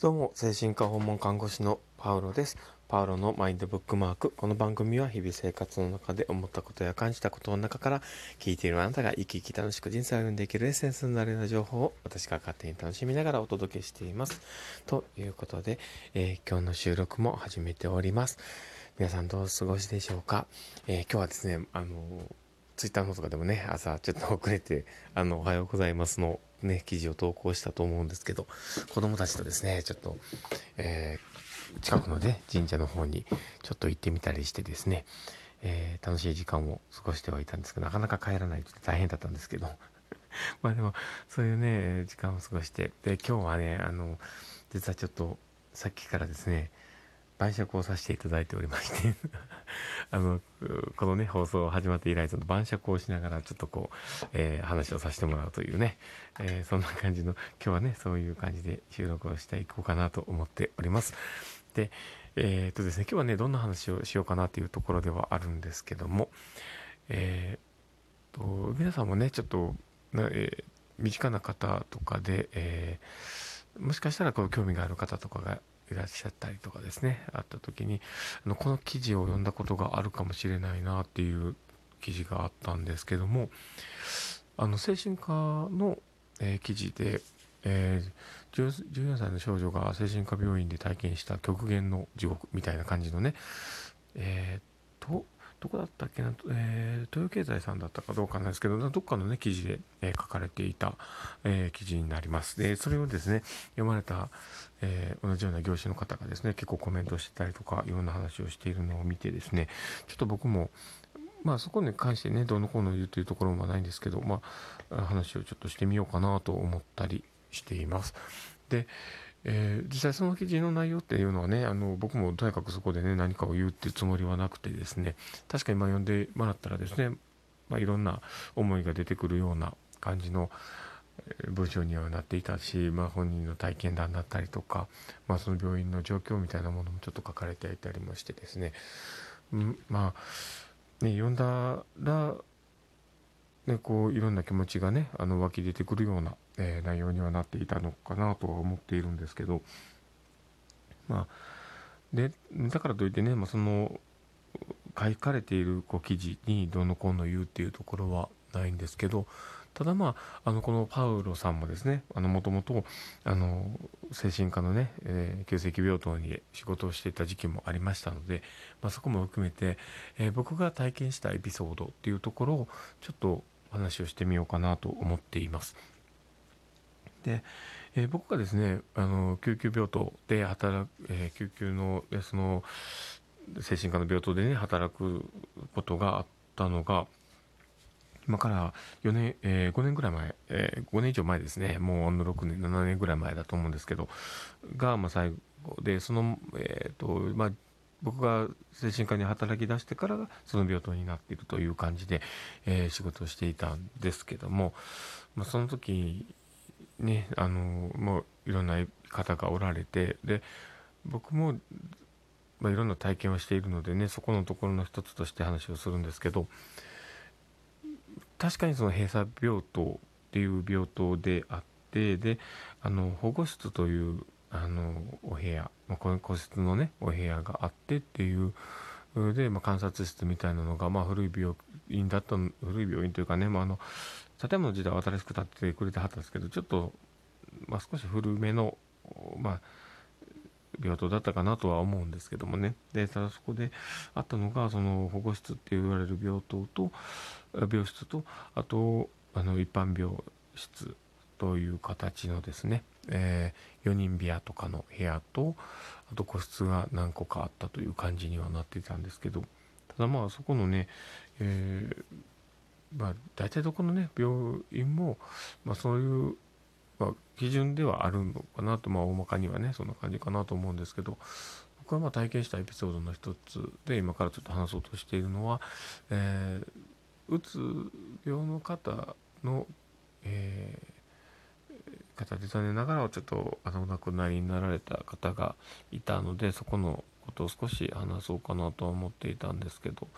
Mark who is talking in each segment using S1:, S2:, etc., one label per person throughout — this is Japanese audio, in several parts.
S1: どうも、精神科訪問看護師のパウロです。パウロのマインドブックマーク。この番組は日々生活の中で思ったことや感じたことの中から聞いているあなたが生き生き楽しく人生を歩んでいけるエッセンスになるような情報を私が勝手に楽しみながらお届けしています。ということで、えー、今日の収録も始めております。皆さんどうお過ごしでしょうか、えー、今日はですね、あのツイッターのとかでもね、朝ちょっと遅れて、あの、おはようございますのね、記事を投稿したと思うんですけど、子供たちとですね、ちょっと、えー、近くのね、神社の方にちょっと行ってみたりしてですね、えー、楽しい時間を過ごしてはいたんですけど、なかなか帰らないと大変だったんですけど、まあでも、そういうね、時間を過ごして、で、今日はね、あの、実はちょっと、さっきからですね、晩酌をさせていただいておりまして あの、このね、放送始まって以来、その晩酌をしながら、ちょっとこう、えー、話をさせてもらうというね、えー、そんな感じの、今日はね、そういう感じで収録をしていこうかなと思っております。で、えー、っとですね、今日はね、どんな話をしようかなというところではあるんですけども、えー、と、皆さんもね、ちょっと、えー、身近な方とかで、えー、もしかしたらこう興味がある方とかがいらっしゃったりとかですね、あった時に、あのこの記事を読んだことがあるかもしれないなっていう記事があったんですけども、あの精神科の、えー、記事で、えー、14歳の少女が精神科病院で体験した極限の地獄みたいな感じのね、えー、と、どこだったっけな、えー、豊経済さんだったかどうかなんですけど、どっかのね、記事で、えー、書かれていた、えー、記事になります。で、それをですね、読まれた、え同じような業種の方がですね、結構コメントしてたりとか、いろんな話をしているのを見てですね、ちょっと僕も、まあそこに関してね、どのこうの言うというところもないんですけど、まあ話をちょっとしてみようかなと思ったりしています。で、えー、実際その記事の内容っていうのはね、あの、僕もとにかくそこでね、何かを言うっていうつもりはなくてですね、確かにまあ読んでもらったらですね、まあいろんな思いが出てくるような感じの文章にはなっていたし、まあ本人の体験談だったりとか、まあその病院の状況みたいなものもちょっと書かれていたりもしてですね、うん、まあ、ね、読んだら、ね、こういろんな気持ちがねあの湧き出てくるような、えー、内容にはなっていたのかなとは思っているんですけどまあでだからといってね、まあ、その書かれているこう記事にどのこうの言うっていうところはないんですけどただまあ、あの、このパウロさんもですね、もともと、精神科のね、えー、急性期病棟に仕事をしていた時期もありましたので、まあ、そこも含めて、えー、僕が体験したエピソードっていうところを、ちょっと話をしてみようかなと思っています。で、えー、僕がですね、あの、救急病棟で働く、え救急の、その、精神科の病棟でね、働くことがあったのが、今から4年、えー、5年ぐらい前、えー、5年以上前ですね、もうあの6年、7年ぐらい前だと思うんですけど、が、まあ、最後で、その、えっ、ー、と、まあ、僕が精神科に働き出してからその病棟になっているという感じで、えー、仕事をしていたんですけども、まあ、その時ね、あの、もういろんな方がおられて、で、僕も、まあ、いろんな体験をしているのでね、そこのところの一つとして話をするんですけど、確かにその閉鎖病棟っていう病棟であってであの保護室というあのお部屋、まあ、個室のねお部屋があってっていうで、まあ、観察室みたいなのが、まあ、古い病院だった古い病院というかね、まあ、あの建物自体は新しく建ってくれてはったんですけどちょっと、まあ、少し古めの、まあ、病棟だったかなとは思うんですけどもね。でただそこであったのがその保護室って言われる病棟と病室とあとあの一般病室という形のですね、えー、4人部屋とかの部屋とあと個室が何個かあったという感じにはなっていたんですけどただまあそこのね、えー、まあ大体どこのね病院も、まあ、そういう、まあ、基準ではあるのかなとまあ大まかにはねそんな感じかなと思うんですけど僕はまあ体験したエピソードの一つで今からちょっと話そうとしているのは、えーうつ病の方の、えー、方で残念ながらちょっとあのお亡くなりになられた方がいたのでそこのことを少し話そうかなとは思っていたんですけど、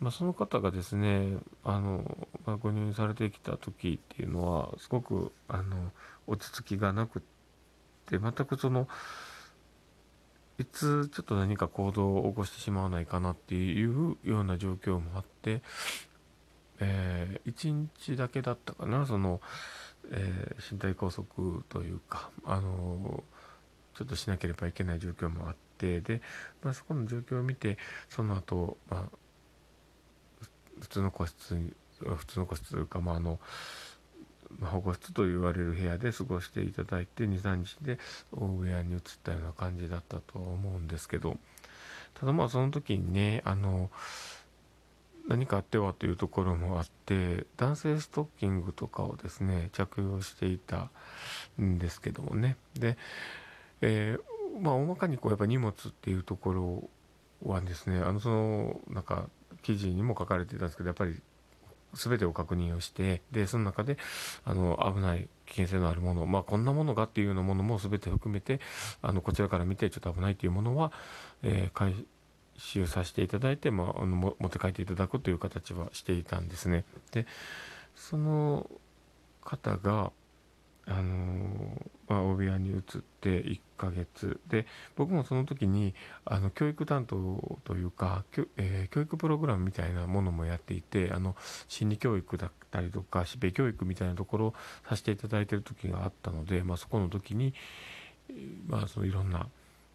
S1: まあ、その方がですねあの、まあ、ご入院されてきた時っていうのはすごくあの落ち着きがなくって全くそのいつちょっと何か行動を起こしてしまわないかなっていうような状況もあって、えー、1日だけだったかなその、えー、身体拘束というかあのちょっとしなければいけない状況もあってで、まあ、そこの状況を見てその後、まあ普通の個室普通の個室というか、まあ、あの保護室と言われる部屋で過ごしていただいて23日で大部屋に移ったような感じだったと思うんですけどただまあその時にねあの何かあってはというところもあって男性ストッキングとかをですね着用していたんですけどもね。で、えー、まあ大まかにこうやっぱ荷物っていうところはですねあのそのなんか記事にも書かれていたんですけどやっぱり全てを確認をしてでその中であの危ない危険性のあるもの、まあ、こんなものがっていうようなものも全て含めてあのこちらから見てちょっと危ないというものは、えー、回収させていただいて、まあ、あの持って帰っていただくという形はしていたんですね。でその方があのまあ、大部屋に移って1ヶ月。で僕もその時にあの教育担当というか、えー、教育プログラムみたいなものもやっていてあの心理教育だったりとか死別教育みたいなところをさせていただいてる時があったので、まあ、そこの時に、まあ、そのいろんな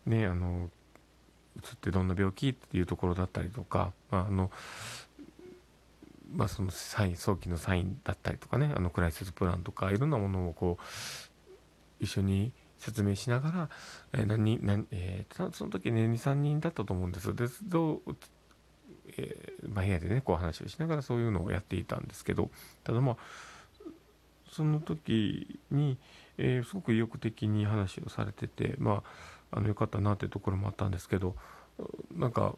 S1: ねあの移ってどんな病気っていうところだったりとか、まあ、あのまあ、そのサイン早期のサインだったりとかねあのクライシスプランとかいろんなものをこう一緒に説明しながら、えー、何何えー、その時ね23人だったと思うんですでどう、えーまあ、部屋でねこう話をしながらそういうのをやっていたんですけどただまあその時に、えー、すごく意欲的に話をされててまああのよかったなっていうところもあったんですけどなんか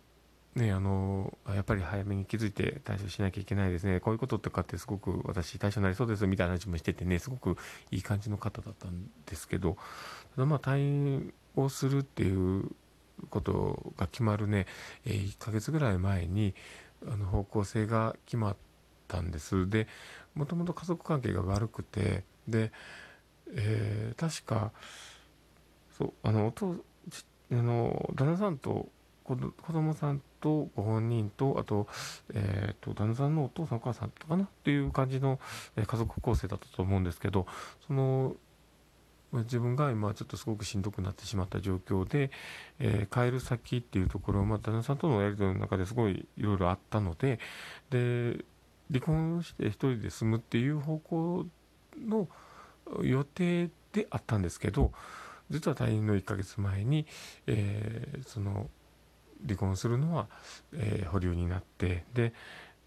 S1: ね、あのやっぱり早めに気づいて対処しなきゃいけないですね、こういうこととかってすごく私、対処になりそうですみたいな話もしててね、すごくいい感じの方だったんですけど、ただまあ退院をするっていうことが決まるね、え1ヶ月ぐらい前にあの方向性が決まったんです。で、もともと家族関係が悪くて、で、えー、確か、そう、あの、お父、あの、旦那さんと子供さんとご本人とあと,、えーと、旦那さんのお父さんお母さんとかな？っていう感じの、家族構成だったと思うんですけどその自分が今ちょっとすごくしんどくなってしまった状況で、えー、帰る先っていうところま、旦那さんとのやり取りの中ですごいいろいろあったのでで離婚して一人で住むっていう方向の予定であったんですけど実は退院の1ヶ月前に、えー、その離婚するのは、えー、保留になってで、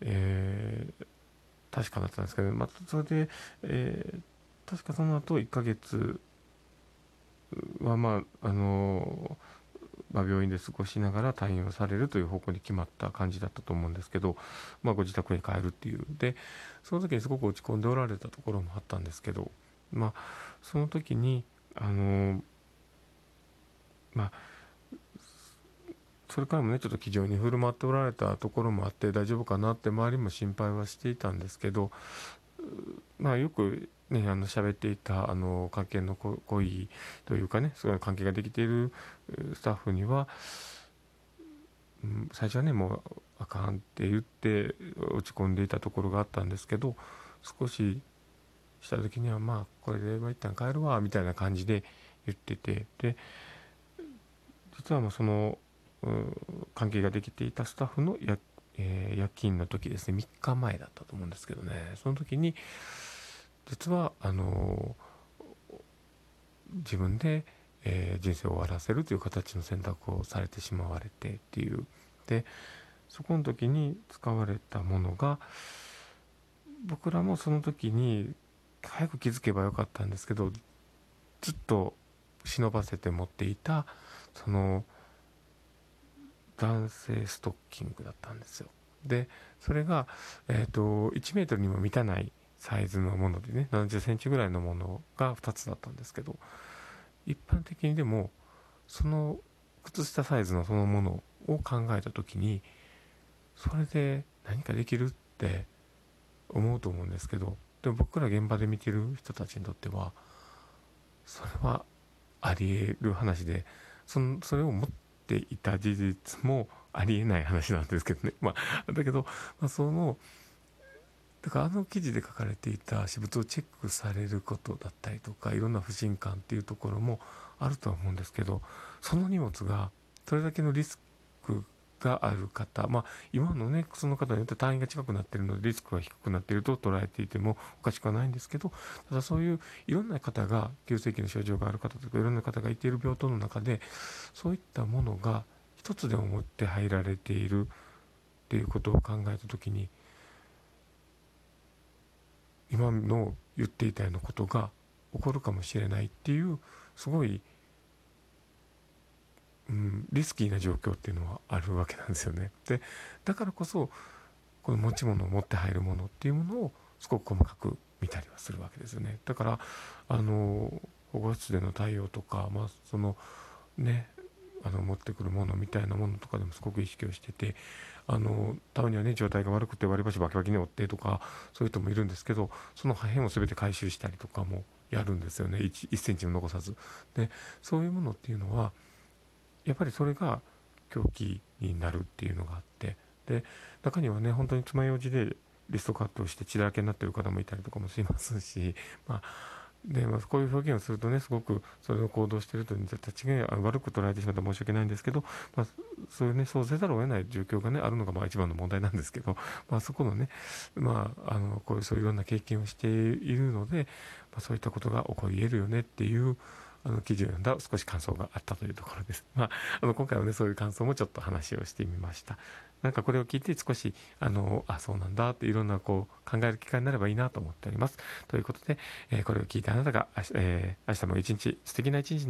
S1: えー、確かだったんですけど、まあ、それで、えー、確かその後1ヶ月はまああのまあ、病院で過ごしながら退院をされるという方向に決まった感じだったと思うんですけど、まあ、ご自宅に帰るっていう。でその時にすごく落ち込んでおられたところもあったんですけど、まあ、その時にあのまあそれからもねちょっと気丈に振る舞っておられたところもあって大丈夫かなって周りも心配はしていたんですけどまあよくねあの喋っていたあの関係の恋というかねそういう関係ができているスタッフには、ん、最初はねもうあかんって言って落ち込んでいたところがあったんですけど少しした時にはまあこれで一旦帰るわみたいな感じで言っててで実はもうその関係ができていたスタッフの夜,、えー、夜勤の時ですね。3日前だったと思うんですけどね。その時に実はあの自分で、えー、人生を終わらせるという形の選択をされてしまわれてっていう。でそこの時に使われたものが僕らもその時に早く気づけばよかったんですけどずっと忍ばせて持っていたその男性ストッキングだったんですよ。でそれが、えーと、1メートルにも満たないサイズのものでね70センチぐらいのものが2つだったんですけど一般的にでもその靴下サイズのそのものを考えた時にそれで何かできるって思うと思うんですけどでも僕ら現場で見てる人たちにとってはそれはありえる話でそのそれを持っていた事実もありえない話なんですけどね。まあだけど、まあ、そのだからあの記事で書かれていた私物をチェックされることだったりとかいろんな不信感っていうところもあるとは思うんですけどその荷物がそれだけのリスクがある方、まあ、今のねその方によって単位が近くなってるのでリスクが低くなっていると捉えていてもおかしくはないんですけどただそういういろんな方が急性期の症状がある方とかいろんな方がいている病棟の中でそういったものが一つでも持って入られているっていうことを考えた時に今の言っていたようなことが起こるかもしれないっていうすごい、うん、リスキーな状況っていうのはあるわけなんですよね。でだからこそこの持ち物を持って入るものっていうものをすごく細かく見たりはするわけですよね。だからあの保護室での対応とか、まあ、そのねあの持ってくるものみたいなものとかでもすごく意識をしててあのたまにはね状態が悪くて割り箸バキバキに折ってとかそういう人もいるんですけどその破片を全て回収したりとかもやるんですよね 1, 1センチも残さずでそういうものっていうのはやっぱりそれが凶器になるっていうのがあってで中にはね本当に爪楊枝でリストカットをして血だらけになってる方もいたりとかもしますしまあで、まあ、こういう表現をするとねすごくそれを行動してるという人たちが悪く捉えてしまった申し訳ないんですけど、まあ、そういうねそうせざるを得ない状況がねあるのがまあ一番の問題なんですけど、まあ、そこのね、まあ、あのこういうそういういろんな経験をしているので、まあ、そういったことが起こり得るよねっていうあの記事を読んだ少し感想があったというところです。まあ、あの今回はねそういう感想もちょっと話をしてみました。なんかこれを聞いて少しあのあそうなんだっていろんなこう考える機会になればいいなと思っております。ということで、えー、これを聞いてあなたが、えー、明日も一日素敵な一日